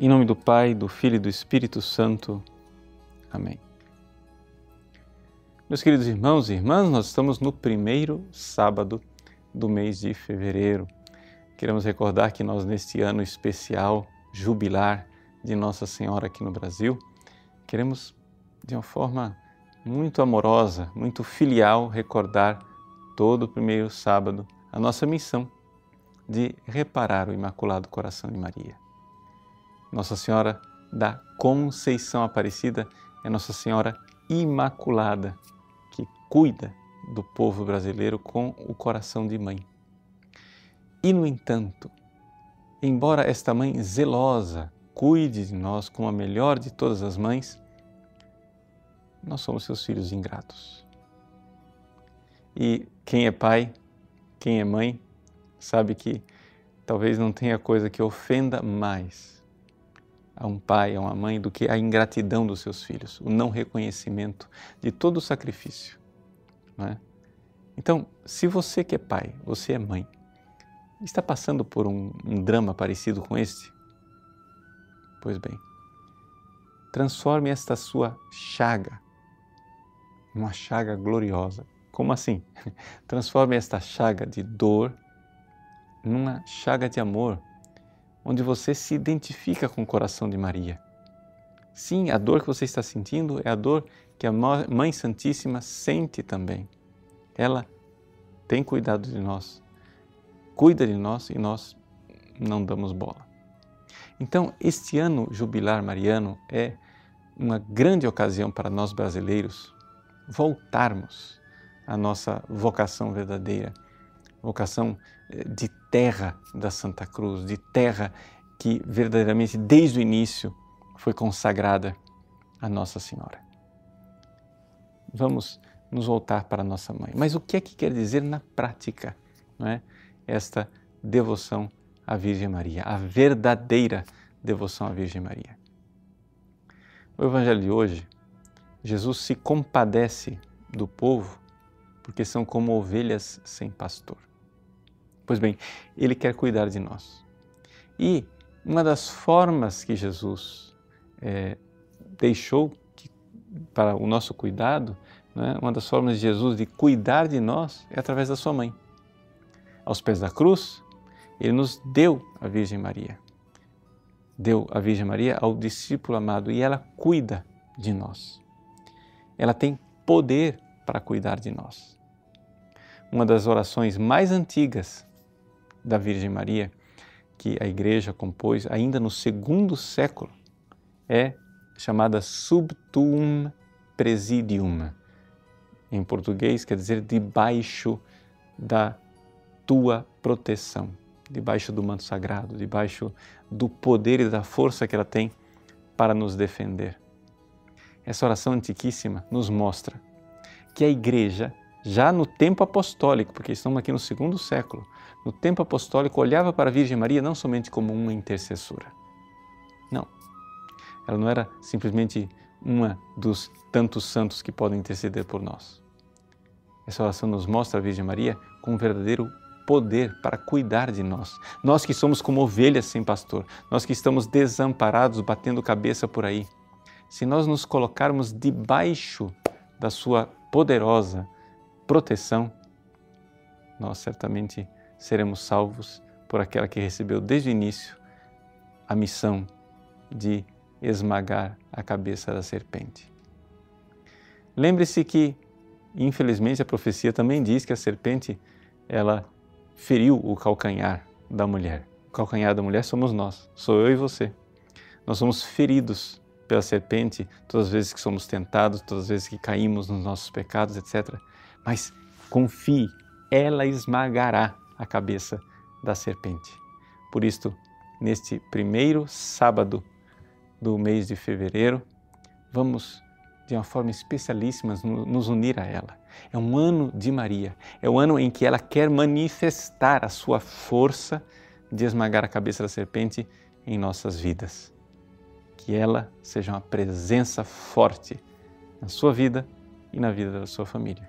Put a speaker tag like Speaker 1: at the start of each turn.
Speaker 1: Em nome do Pai, do Filho e do Espírito Santo. Amém. Meus queridos irmãos e irmãs, nós estamos no primeiro sábado do mês de fevereiro. Queremos recordar que nós, neste ano especial, jubilar de Nossa Senhora aqui no Brasil, queremos, de uma forma muito amorosa, muito filial, recordar todo o primeiro sábado a nossa missão de reparar o Imaculado Coração de Maria. Nossa Senhora da Conceição Aparecida é Nossa Senhora Imaculada, que cuida do povo brasileiro com o coração de mãe. E, no entanto, embora esta mãe zelosa cuide de nós como a melhor de todas as mães, nós somos seus filhos ingratos. E quem é pai, quem é mãe, sabe que talvez não tenha coisa que ofenda mais a um pai, a uma mãe, do que a ingratidão dos seus filhos, o não reconhecimento de todo o sacrifício. É? Então, se você que é pai, você é mãe, está passando por um, um drama parecido com este, pois bem, transforme esta sua chaga uma chaga gloriosa. Como assim? Transforme esta chaga de dor numa chaga de amor, onde você se identifica com o coração de Maria. Sim, a dor que você está sentindo é a dor que a Mãe Santíssima sente também. Ela tem cuidado de nós, cuida de nós e nós não damos bola. Então, este ano jubilar mariano é uma grande ocasião para nós brasileiros voltarmos à nossa vocação verdadeira, vocação eh, de terra da Santa Cruz, de terra que verdadeiramente desde o início foi consagrada a Nossa Senhora. Vamos nos voltar para nossa mãe. Mas o que é que quer dizer na prática, não é? Esta devoção à Virgem Maria, a verdadeira devoção à Virgem Maria. O evangelho de hoje, Jesus se compadece do povo porque são como ovelhas sem pastor. Pois bem, Ele quer cuidar de nós. E uma das formas que Jesus é, deixou que, para o nosso cuidado, né, uma das formas de Jesus de cuidar de nós é através da Sua mãe. Aos pés da cruz, Ele nos deu a Virgem Maria. Deu a Virgem Maria ao discípulo amado e ela cuida de nós. Ela tem poder para cuidar de nós. Uma das orações mais antigas da Virgem Maria, que a Igreja compôs ainda no segundo século, é chamada Subtuum Presidium. Em português quer dizer debaixo da tua proteção, debaixo do manto sagrado, debaixo do poder e da força que ela tem para nos defender. Essa oração antiquíssima nos mostra que a Igreja, já no tempo apostólico, porque estamos aqui no segundo século, no tempo apostólico, olhava para a Virgem Maria não somente como uma intercessora. Não. Ela não era simplesmente uma dos tantos santos que podem interceder por nós. Essa oração nos mostra a Virgem Maria com um verdadeiro poder para cuidar de nós. Nós que somos como ovelhas sem pastor, nós que estamos desamparados, batendo cabeça por aí. Se nós nos colocarmos debaixo da Sua poderosa proteção, nós certamente seremos salvos por aquela que recebeu desde o início a missão de esmagar a cabeça da serpente. Lembre-se que, infelizmente, a profecia também diz que a serpente ela feriu o calcanhar da mulher. O calcanhar da mulher somos nós, sou eu e você. Nós somos feridos pela serpente todas as vezes que somos tentados, todas as vezes que caímos nos nossos pecados, etc. Mas confie, ela esmagará a cabeça da serpente. Por isto, neste primeiro sábado do mês de fevereiro, vamos de uma forma especialíssima nos unir a ela. É um ano de Maria, é o ano em que ela quer manifestar a sua força de esmagar a cabeça da serpente em nossas vidas. Que ela seja uma presença forte na sua vida e na vida da sua família.